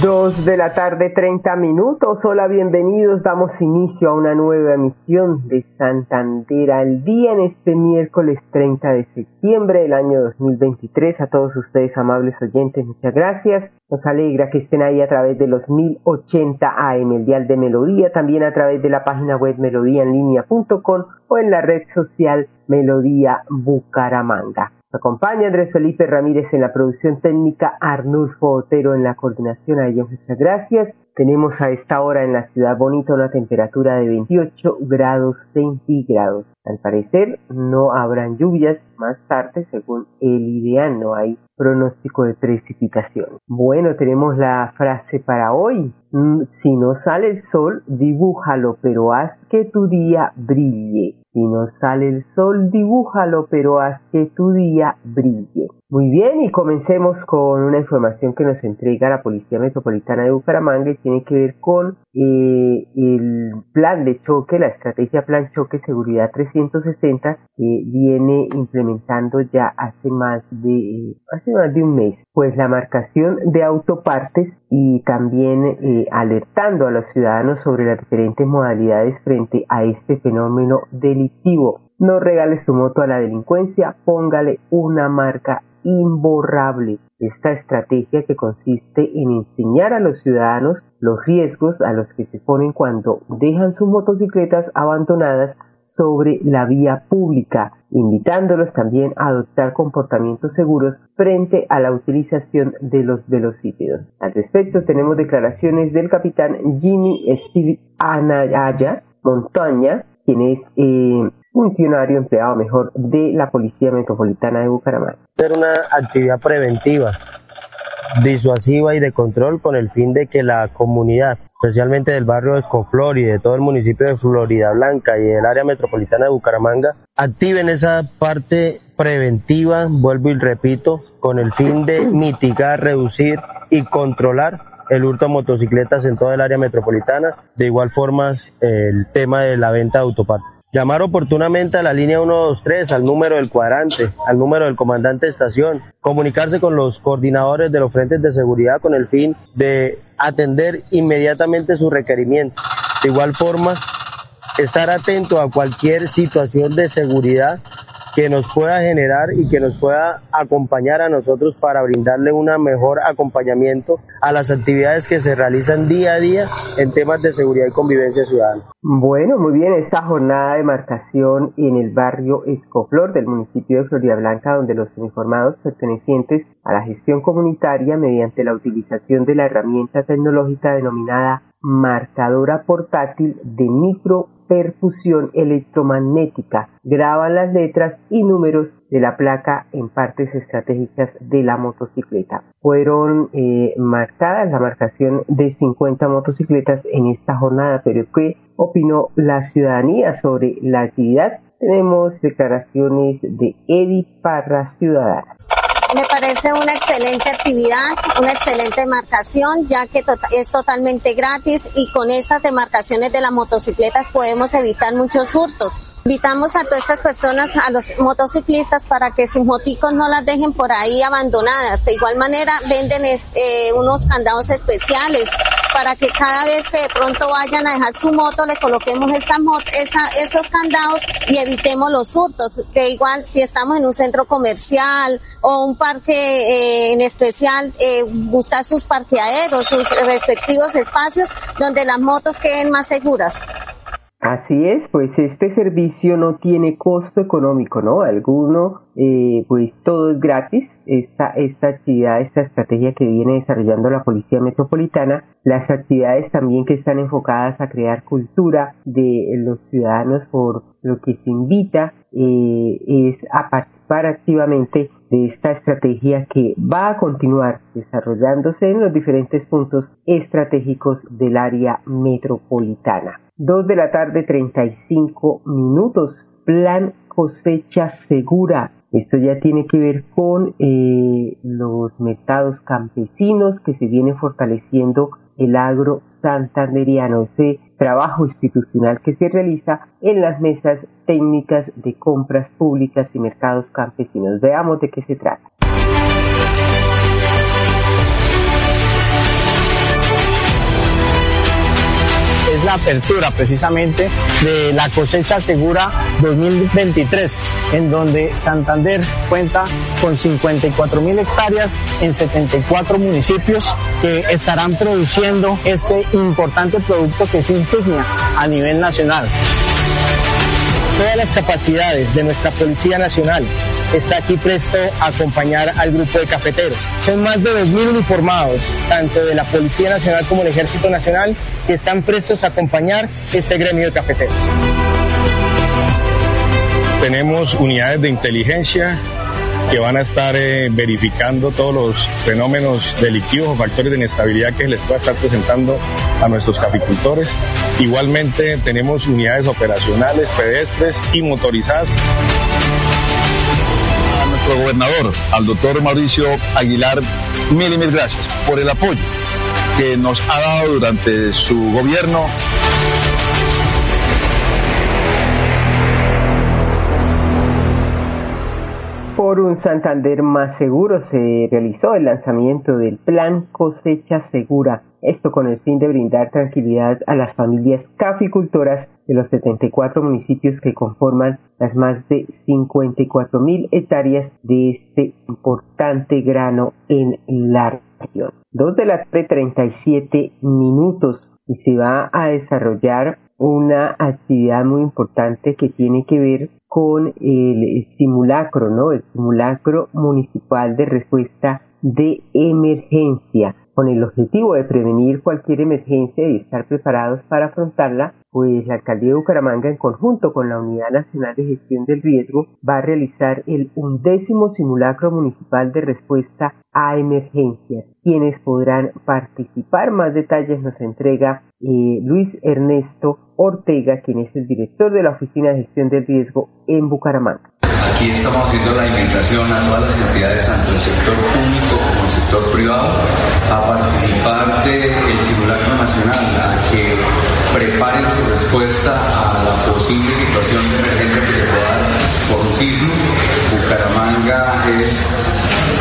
Dos de la tarde, 30 minutos. Hola, bienvenidos. Damos inicio a una nueva emisión de Santander al día en este miércoles 30 de septiembre del año 2023. A todos ustedes, amables oyentes, muchas gracias. Nos alegra que estén ahí a través de los 1080 AM, el dial de Melodía, también a través de la página web melodíaenlínea.com o en la red social Melodía Bucaramanga acompaña Andrés Felipe Ramírez en la producción técnica, Arnulfo Otero en la coordinación. A ellos muchas gracias. Tenemos a esta hora en la ciudad bonita una temperatura de 28 grados centígrados. Al parecer no habrán lluvias más tarde según el ideal, no hay pronóstico de precipitación. Bueno, tenemos la frase para hoy. Mm, si no sale el sol, dibújalo, pero haz que tu día brille. Si no sale el sol, dibújalo, pero haz que tu día brille. Muy bien, y comencemos con una información que nos entrega la Policía Metropolitana de Bucaramanga y tiene que ver con eh, el plan de choque, la estrategia Plan Choque Seguridad 360 que viene implementando ya hace más de hace más de un mes. Pues la marcación de autopartes y también eh, alertando a los ciudadanos sobre las diferentes modalidades frente a este fenómeno delictivo. No regale su moto a la delincuencia, póngale una marca imborrable. Esta estrategia que consiste en enseñar a los ciudadanos los riesgos a los que se ponen cuando dejan sus motocicletas abandonadas sobre la vía pública, invitándolos también a adoptar comportamientos seguros frente a la utilización de los velocípedos. Al respecto tenemos declaraciones del capitán Jimmy Steve Anaya Montaña, quien es eh, funcionario empleado mejor de la Policía Metropolitana de Bucaramanga. Ser una actividad preventiva, disuasiva y de control con el fin de que la comunidad, especialmente del barrio de Escoflor y de todo el municipio de Florida Blanca y del área metropolitana de Bucaramanga, activen esa parte preventiva, vuelvo y repito, con el fin de mitigar, reducir y controlar el hurto de motocicletas en toda el área metropolitana. De igual forma, el tema de la venta de autopartes. Llamar oportunamente a la línea 123, al número del cuadrante, al número del comandante de estación, comunicarse con los coordinadores de los frentes de seguridad con el fin de atender inmediatamente su requerimiento. De igual forma, estar atento a cualquier situación de seguridad que nos pueda generar y que nos pueda acompañar a nosotros para brindarle un mejor acompañamiento a las actividades que se realizan día a día en temas de seguridad y convivencia ciudadana. Bueno, muy bien, esta jornada de marcación en el barrio Escoflor del municipio de Florida Blanca, donde los uniformados pertenecientes a la gestión comunitaria mediante la utilización de la herramienta tecnológica denominada marcadora portátil de micro perfusión electromagnética. Graban las letras y números de la placa en partes estratégicas de la motocicleta. Fueron eh, marcadas la marcación de 50 motocicletas en esta jornada, pero ¿qué opinó la ciudadanía sobre la actividad? Tenemos declaraciones de Edith Parra Ciudadana. Me parece una excelente actividad, una excelente demarcación, ya que tota-, es totalmente gratis y con estas demarcaciones de las motocicletas podemos evitar muchos hurtos. Invitamos a todas estas personas, a los motociclistas, para que sus moticos no las dejen por ahí abandonadas. De igual manera, venden eh, unos candados especiales para que cada vez que de pronto vayan a dejar su moto, le coloquemos esta, estos candados y evitemos los hurtos. Que igual, si estamos en un centro comercial o un parque eh, en especial, eh, buscar sus parqueaderos, sus respectivos espacios donde las motos queden más seguras. Así es, pues este servicio no tiene costo económico, ¿no? Alguno, eh, pues todo es gratis. Esta, actividad, esta estrategia que viene desarrollando la Policía Metropolitana, las actividades también que están enfocadas a crear cultura de los ciudadanos por lo que se invita eh, es a participar activamente de esta estrategia que va a continuar desarrollándose en los diferentes puntos estratégicos del área metropolitana. Dos de la tarde 35 minutos. Plan cosecha segura. Esto ya tiene que ver con eh, los mercados campesinos que se viene fortaleciendo el agro santanderiano, ese trabajo institucional que se realiza en las mesas técnicas de compras públicas y mercados campesinos. Veamos de qué se trata. La apertura precisamente de la cosecha segura 2023, en donde Santander cuenta con 54 mil hectáreas en 74 municipios que estarán produciendo este importante producto que es insignia a nivel nacional. Todas las capacidades de nuestra Policía Nacional está aquí presto a acompañar al grupo de cafeteros. Son más de 2.000 uniformados, tanto de la Policía Nacional como el Ejército Nacional, que están prestos a acompañar este gremio de cafeteros. Tenemos unidades de inteligencia que van a estar eh, verificando todos los fenómenos delictivos o factores de inestabilidad que les pueda estar presentando a nuestros caficultores. Igualmente tenemos unidades operacionales, pedestres y motorizadas. Gobernador, al doctor Mauricio Aguilar, mil y mil gracias por el apoyo que nos ha dado durante su gobierno Por un Santander más seguro se realizó el lanzamiento del Plan Cosecha Segura, esto con el fin de brindar tranquilidad a las familias caficultoras de los 74 municipios que conforman las más de 54 mil hectáreas de este importante grano en la región. Dos de la tarde 37 minutos y se va a desarrollar una actividad muy importante que tiene que ver con el simulacro, ¿no? El simulacro municipal de respuesta de emergencia con el objetivo de prevenir cualquier emergencia y estar preparados para afrontarla, pues la alcaldía de Bucaramanga en conjunto con la Unidad Nacional de Gestión del Riesgo va a realizar el undécimo simulacro municipal de respuesta a emergencias. Quienes podrán participar, más detalles nos entrega eh, Luis Ernesto Ortega, quien es el director de la Oficina de Gestión del Riesgo en Bucaramanga. Aquí estamos haciendo la invitación a todas las entidades, tanto el sector público como el sector privado, a participar del simulacro nacional, a que preparen su respuesta a la posible situación de emergencia que se pueda dar por un sismo. Bucaramanga es,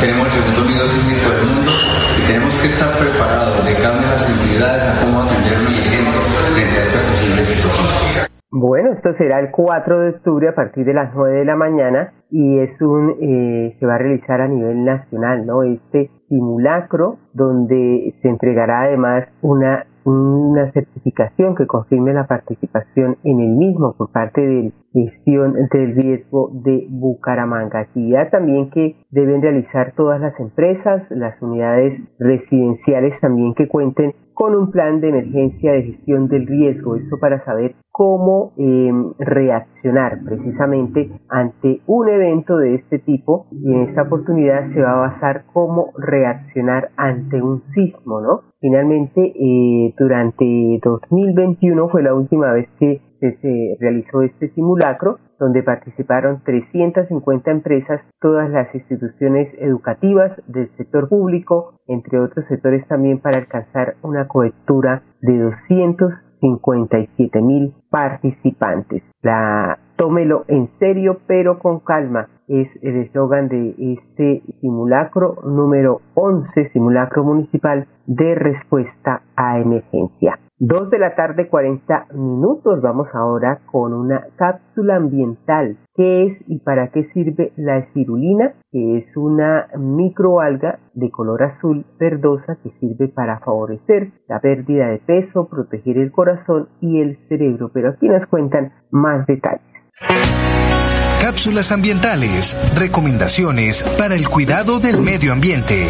tenemos el segundo nido sísmico del mundo y tenemos que estar preparados de cara a las entidades a cómo atender una emergencia frente a esta posible situación. Bueno, esto será el 4 de octubre a partir de las 9 de la mañana y es un eh, se va a realizar a nivel nacional, ¿no? Este simulacro donde se entregará además una una certificación que confirme la participación en el mismo por parte de gestión del riesgo de Bucaramanga. Actividad también que deben realizar todas las empresas, las unidades residenciales también que cuenten con un plan de emergencia de gestión del riesgo. Esto para saber cómo em, reaccionar precisamente ante un evento de este tipo y en esta oportunidad se va a basar cómo reaccionar ante un sismo, ¿no? Finalmente, eh, durante 2021 fue la última vez que se realizó este simulacro donde participaron 350 empresas, todas las instituciones educativas del sector público, entre otros sectores también para alcanzar una cobertura de 257 mil participantes. La tómelo en serio pero con calma es el eslogan de este simulacro número 11, simulacro municipal de respuesta a emergencia. Dos de la tarde 40 minutos. Vamos ahora con una cápsula ambiental. ¿Qué es y para qué sirve la espirulina? Que es una microalga de color azul verdosa que sirve para favorecer la pérdida de peso, proteger el corazón y el cerebro. Pero aquí nos cuentan más detalles. Cápsulas ambientales. Recomendaciones para el cuidado del medio ambiente.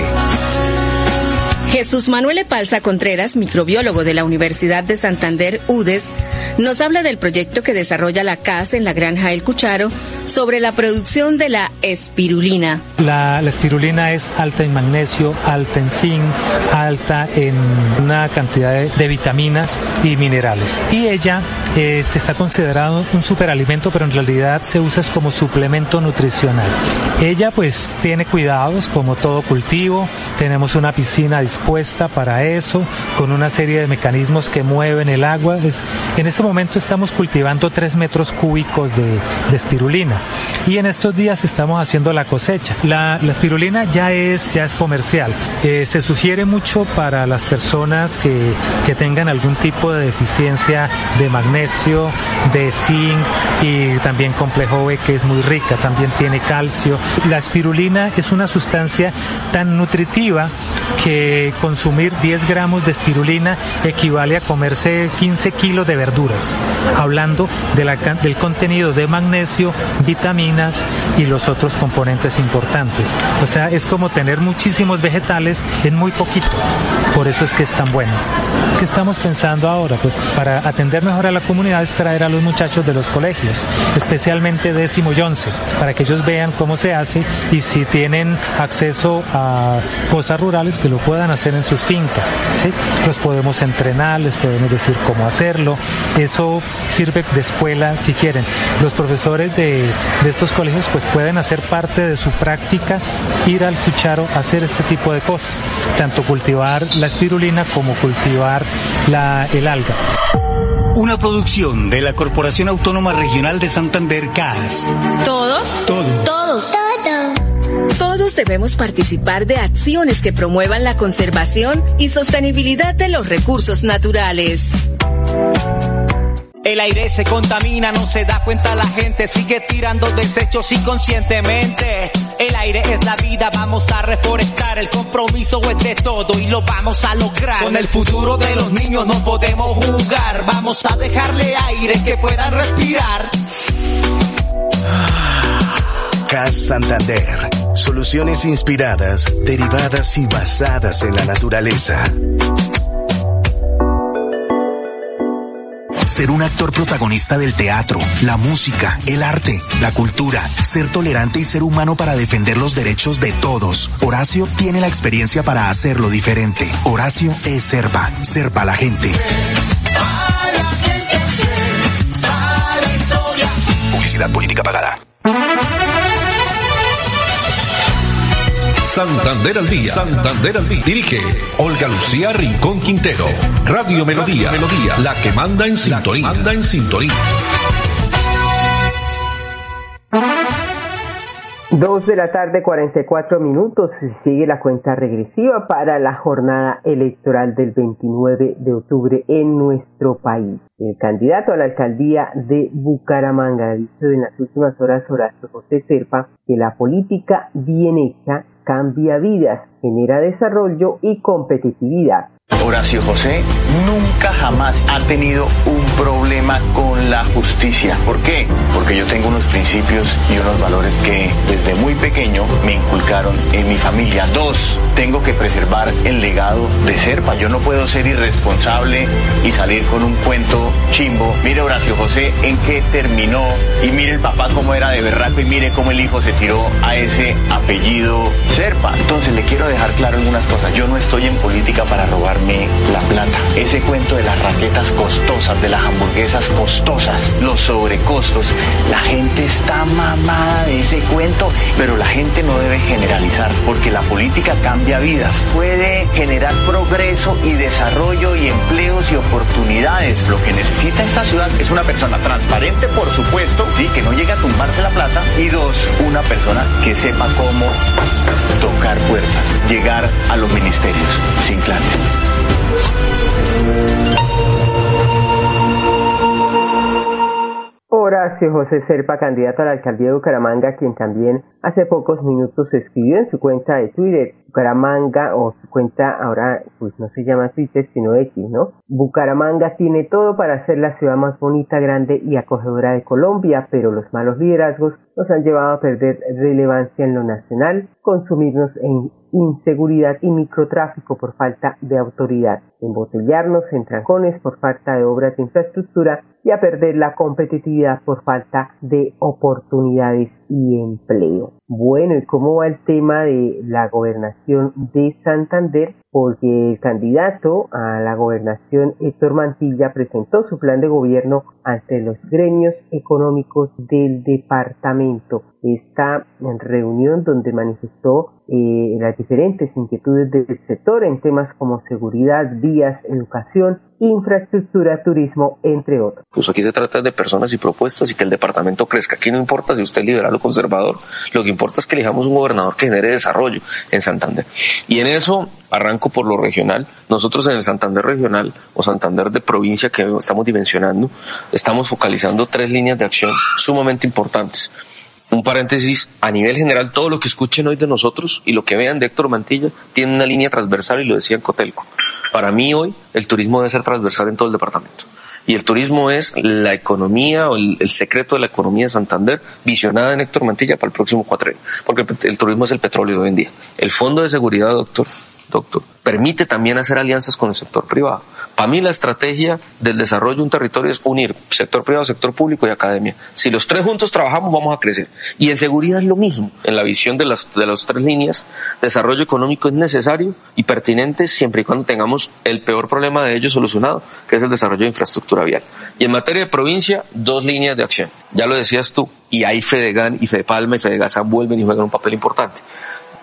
Jesús Manuel Epalza Contreras, microbiólogo de la Universidad de Santander, UDES, nos habla del proyecto que desarrolla la CAS en la granja El Cucharo sobre la producción de la espirulina. La, espirulina es alta en magnesio, alta en zinc, alta en una cantidad de, vitaminas y minerales. Y ella eh, está considerado un superalimento, pero en realidad se usa como suplemento nutricional. Ella pues tiene cuidados como todo cultivo, tenemos una piscina dispuesta para eso, con una serie de mecanismos que mueven el agua. en este momento estamos cultivando 3 metros cúbicos de, espirulina y en estos días estamos haciendo la cosecha. La, espirulina ya es, ya es comercial. Eh, se sugiere mucho para las personas que, que tengan algún tipo de deficiencia de magnesio, de zinc y también complejo B que es muy rica, también tiene calcio. La espirulina es una sustancia tan nutritiva que consumir 10 gramos de espirulina equivale a comerse 15 kilos de verduras, hablando de la, del contenido de magnesio, vitaminas y los otros componentes importantes. O sea, es como tener muchísimos vegetales en muy poquito. Por eso es que es tan bueno. ¿Qué estamos pensando ahora? Pues para atender mejor a la comunidad es traer a los muchachos de los colegios, especialmente décimo y once, para que ellos vean cómo se hace y si tienen acceso a cosas rurales que lo puedan hacer en sus fincas. ¿sí? Los podemos entrenar, les podemos decir cómo hacerlo. Eso sirve de escuela si quieren. Los profesores de, de estos colegios pues pueden hacer parte de su práctica, ir al cucharo a hacer este tipo de cosas, tanto cultivar la espirulina como cultivar la, el alga. Una producción de la Corporación Autónoma Regional de Santander, CAS. ¿Todos? Todos. Todos. Todos. Todos debemos participar de acciones que promuevan la conservación y sostenibilidad de los recursos naturales. El aire se contamina, no se da cuenta la gente, sigue tirando desechos inconscientemente. El aire es la vida, vamos a reforestar, el compromiso es de todo y lo vamos a lograr. Con el futuro de los niños no podemos jugar, vamos a dejarle aire que puedan respirar. CAS Santander, soluciones inspiradas, derivadas y basadas en la naturaleza. Ser un actor protagonista del teatro, la música, el arte, la cultura, ser tolerante y ser humano para defender los derechos de todos. Horacio tiene la experiencia para hacerlo diferente. Horacio es Serpa, Serpa la gente. Publicidad política pagada. Santander al día. Santander al día. Dirige Olga Lucía Rincón Quintero. Radio Melodía. Melodía. La que manda en sintonía. Manda en sintonía. Dos de la tarde, 44 minutos. Sigue la cuenta regresiva para la jornada electoral del 29 de octubre en nuestro país. El candidato a la alcaldía de Bucaramanga ha dicho en las últimas horas Horacio José Serpa que la política bien hecha cambia vidas, genera desarrollo y competitividad. Horacio José nunca jamás ha tenido un problema con la justicia. ¿Por qué? Porque yo tengo unos principios y unos valores que desde muy pequeño me inculcaron en mi familia. Dos, tengo que preservar el legado de Serpa. Yo no puedo ser irresponsable y salir con un cuento chimbo. Mire Horacio José en qué terminó y mire el papá cómo era de berraco y mire cómo el hijo se tiró a ese apellido Serpa. Entonces le quiero dejar claro algunas cosas. Yo no estoy en política para la plata. Ese cuento de las raquetas costosas, de las hamburguesas costosas, los sobrecostos. La gente está mamada de ese cuento, pero la gente no debe generalizar porque la política cambia vidas. Puede generar progreso y desarrollo y empleos y oportunidades. Lo que necesita esta ciudad es una persona transparente, por supuesto, y que no llegue a tumbarse la plata. Y dos, una persona que sepa cómo tocar puertas, llegar a los ministerios sin clanes. Horacio José Serpa, candidato a la alcaldía de Bucaramanga, quien también hace pocos minutos escribió en su cuenta de Twitter, Bucaramanga o su cuenta ahora pues no se llama Twitter sino X, ¿no? Bucaramanga tiene todo para ser la ciudad más bonita, grande y acogedora de Colombia, pero los malos liderazgos nos han llevado a perder relevancia en lo nacional, consumirnos en inseguridad y microtráfico por falta de autoridad, embotellarnos en trancones por falta de obras de infraestructura y a perder la competitividad por falta de oportunidades y empleo. Bueno, ¿y cómo va el tema de la gobernación de Santander? Porque el candidato a la gobernación, Héctor Mantilla, presentó su plan de gobierno ante los gremios económicos del departamento. Esta reunión donde manifestó eh, las diferentes inquietudes del sector en temas como seguridad, vías, educación, infraestructura, turismo, entre otros. Pues aquí se trata de personas y propuestas y que el departamento crezca. Aquí no importa si usted es liberal o conservador, lo que importa es que elijamos un gobernador que genere desarrollo en Santander. Y en eso arranco por lo regional. Nosotros en el Santander regional o Santander de provincia que estamos dimensionando, estamos focalizando tres líneas de acción sumamente importantes un paréntesis, a nivel general, todo lo que escuchen hoy de nosotros y lo que vean de Héctor Mantilla tiene una línea transversal y lo decía en Cotelco. Para mí hoy el turismo debe ser transversal en todo el departamento. Y el turismo es la economía o el, secreto de la economía de Santander visionada en Héctor Mantilla para el próximo cuatro Porque el turismo es el petróleo de hoy en día. El Fondo de Seguridad, doctor, doctor, permite también hacer alianzas con el sector privado. Para mí la estrategia del desarrollo de un territorio es unir sector privado, sector público y academia. Si los tres juntos trabajamos, vamos a crecer. Y en seguridad es lo mismo. En la visión de las, de las tres líneas, desarrollo económico es necesario y pertinente siempre y cuando tengamos el peor problema de ello solucionado, que es el desarrollo de infraestructura vial. Y en materia de provincia, dos líneas de acción. Ya lo decías tú, y ahí Fedegan y Fedepalma y Fedegasa vuelven y juegan un papel importante.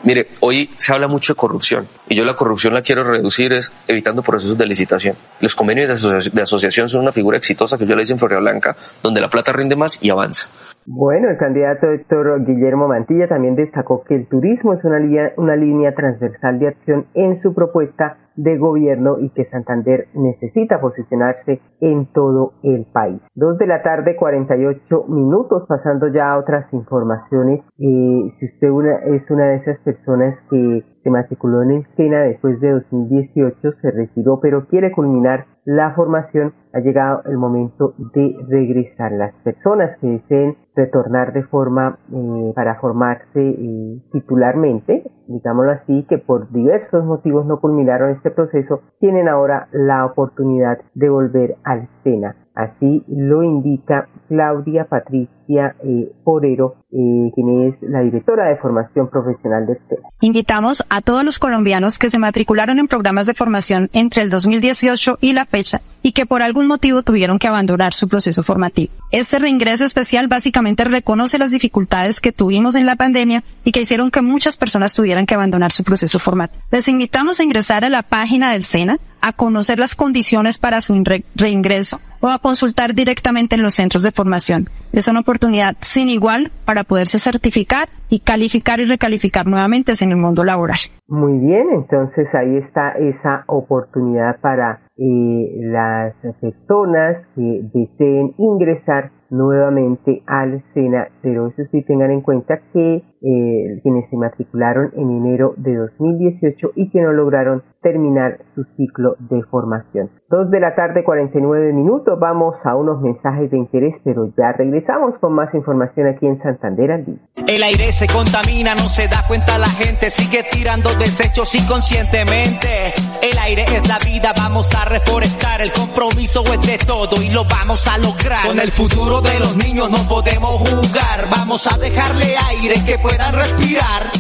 Mire, hoy se habla mucho de corrupción y yo la corrupción la quiero reducir es evitando procesos de licitación. Los convenios de, asociación son una figura exitosa que yo le hice en Florida Blanca, donde la plata rinde más y avanza. Bueno, el candidato Héctor Guillermo Mantilla también destacó que el turismo es una una línea transversal de acción en su propuesta de gobierno y que Santander necesita posicionarse en todo el país. Dos de la tarde, 48 minutos, pasando ya a otras informaciones. Eh, si usted es una de esas personas que se matriculó en escena después de 2018, se retiró, pero quiere culminar la formación, ha llegado el momento de regresar. Las personas que deseen retornar de forma eh, para formarse eh, titularmente, digámoslo así, que por diversos motivos no culminaron este proceso, tienen ahora la oportunidad de volver al SENA. Así lo indica Claudia Patricia eh, Porero, eh, quien es la directora de formación profesional de SENA. Invitamos a todos los colombianos que se matricularon en programas de formación entre el 2018 y la fecha y que por algún motivo tuvieron que abandonar su proceso formativo. Este reingreso especial básicamente reconoce las dificultades que tuvimos en la pandemia y que hicieron que muchas personas tuvieran que abandonar su proceso formativo. Les invitamos a ingresar a la página del SENA, a conocer las condiciones para su reingreso o a consultar directamente en los centros de formación. Es una oportunidad sin igual para poderse certificar y calificar y recalificar nuevamente en el mundo laboral. Muy bien, entonces ahí está esa oportunidad para eh, las personas que deseen ingresar nuevamente al SENA, pero eso sí tengan en cuenta que eh, quienes se matricularon en enero de 2018 y que no lograron terminar su ciclo de formación. Dos de la tarde, 49 minutos, vamos a unos mensajes de interés, pero ya regresamos con más información aquí en Santander al día. El aire se contamina, no se da cuenta la gente, sigue tirando desechos inconscientemente. El aire es la vida, vamos a reforestar, el compromiso es de todo y lo vamos a lograr. Con el futuro de los niños no podemos jugar, vamos a dejarle aire que puedan respirar.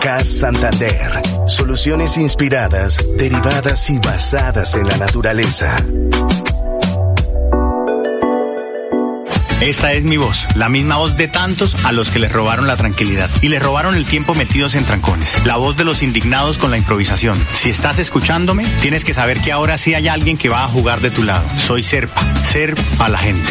CAS Santander. Soluciones inspiradas, derivadas y basadas en la naturaleza. Esta es mi voz, la misma voz de tantos a los que les robaron la tranquilidad y les robaron el tiempo metidos en trancones. La voz de los indignados con la improvisación. Si estás escuchándome, tienes que saber que ahora sí hay alguien que va a jugar de tu lado. Soy Serpa, Ser a la gente.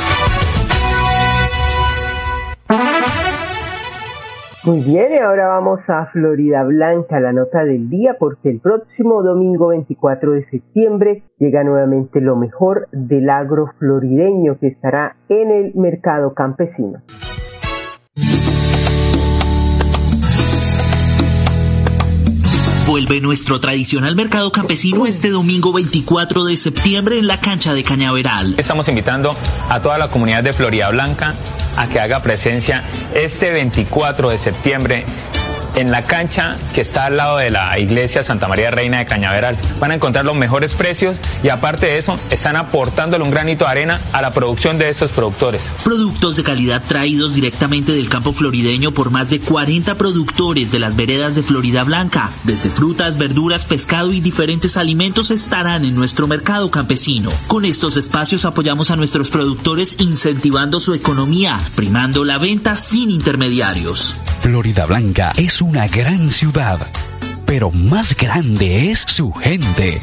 Muy bien, y ahora vamos a Florida Blanca, la nota del día, porque el próximo domingo 24 de septiembre llega nuevamente lo mejor del agro florideño que estará en el mercado campesino. Vuelve nuestro tradicional mercado campesino este domingo 24 de septiembre en la cancha de Cañaveral. Estamos invitando a toda la comunidad de Florida Blanca a que haga presencia este 24 de septiembre en la cancha que está al lado de la iglesia Santa María Reina de Cañaveral. Van a encontrar los mejores precios y aparte de eso están aportándole un granito de arena a la producción de estos productores. Productos de calidad traídos directamente del campo florideño por más de 40 productores de las veredas de Florida Blanca. Desde frutas, verduras, pescado y diferentes alimentos estarán en nuestro mercado campesino. Con estos espacios apoyamos a nuestros productores incentivando su economía, primando la venta sin intermediarios. Florida Blanca es una gran ciudad, pero más grande es su gente.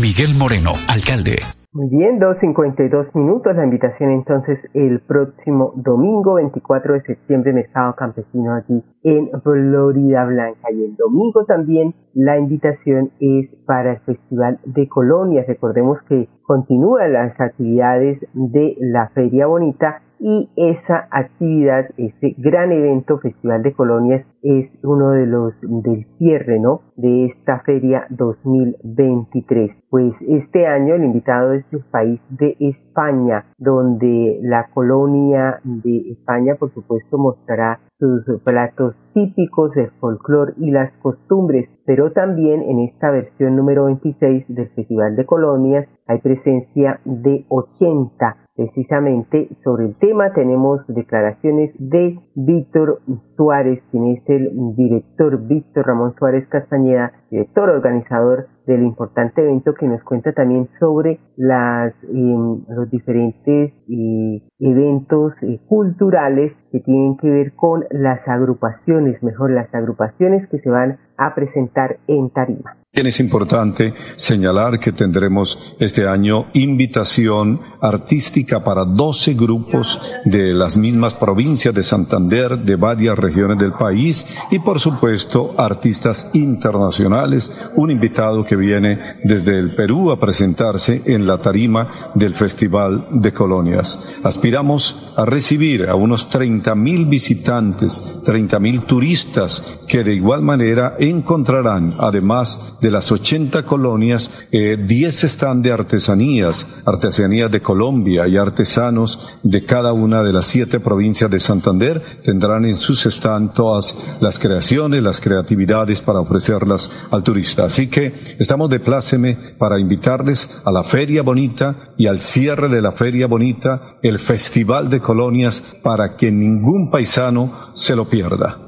Miguel Moreno, alcalde. Muy bien, 2.52 minutos. La invitación entonces el próximo domingo 24 de septiembre, Mercado Campesino aquí en Florida Blanca. Y el domingo también la invitación es para el Festival de Colonias. Recordemos que continúan las actividades de la Feria Bonita y esa actividad, ese gran evento Festival de Colonias es uno de los del cierre, ¿no? De esta feria 2023. Pues este año el invitado es el país de España, donde la colonia de España por supuesto mostrará sus platos típicos, el folclore y las costumbres, pero también en esta versión número 26 del Festival de Colonias hay presencia de 80 precisamente sobre el tema tenemos declaraciones de Víctor Suárez, quien es el director Víctor Ramón Suárez Castañeda, director organizador del importante evento que nos cuenta también sobre las, em, los diferentes eh, eventos eh, culturales que tienen que ver con las agrupaciones, mejor las agrupaciones que se van a presentar en Tarima. Es importante señalar que tendremos este año invitación artística para 12 grupos de las mismas provincias de Santander, de varias regiones del país y por supuesto artistas internacionales, un invitado que viene desde el Perú a presentarse en la tarima del Festival de Colonias. Aspiramos a recibir a unos 30 mil visitantes, 30 mil turistas que de igual manera encontrarán, además de las 80 colonias, 10 eh, están de artesanías, artesanías de Colombia y artesanos de cada una de las siete provincias de Santander tendrán en sus stand todas las creaciones, las creatividades para ofrecerlas al turista. Así que estamos de pláceme para invitarles a la Feria Bonita y al cierre de la Feria Bonita, el Festival de Colonias, para que ningún paisano se lo pierda.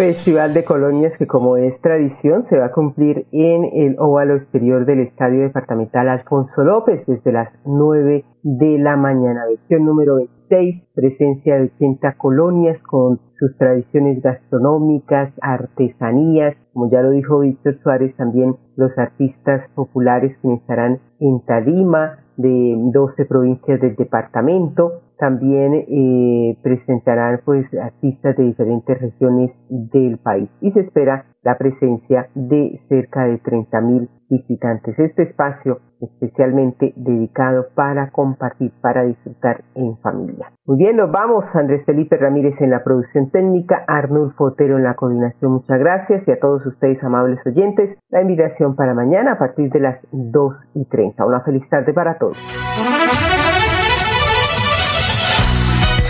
Festival de Colonias que como es tradición se va a cumplir en el óvalo exterior del Estadio Departamental Alfonso López desde las 9 de la mañana. Versión número 26, presencia de 80 colonias con sus tradiciones gastronómicas, artesanías, como ya lo dijo Víctor Suárez, también los artistas populares que estarán en Tarima de 12 provincias del departamento, también eh, presentarán pues artistas de diferentes regiones del país y se espera la presencia de cerca de 30 mil visitantes. Este espacio especialmente dedicado para compartir, para disfrutar en familia. Muy bien, nos vamos. Andrés Felipe Ramírez en la producción técnica, Arnulfo Otero en la coordinación. Muchas gracias y a todos ustedes, amables oyentes, la invitación para mañana a partir de las 2 y 30. Una feliz tarde para todos.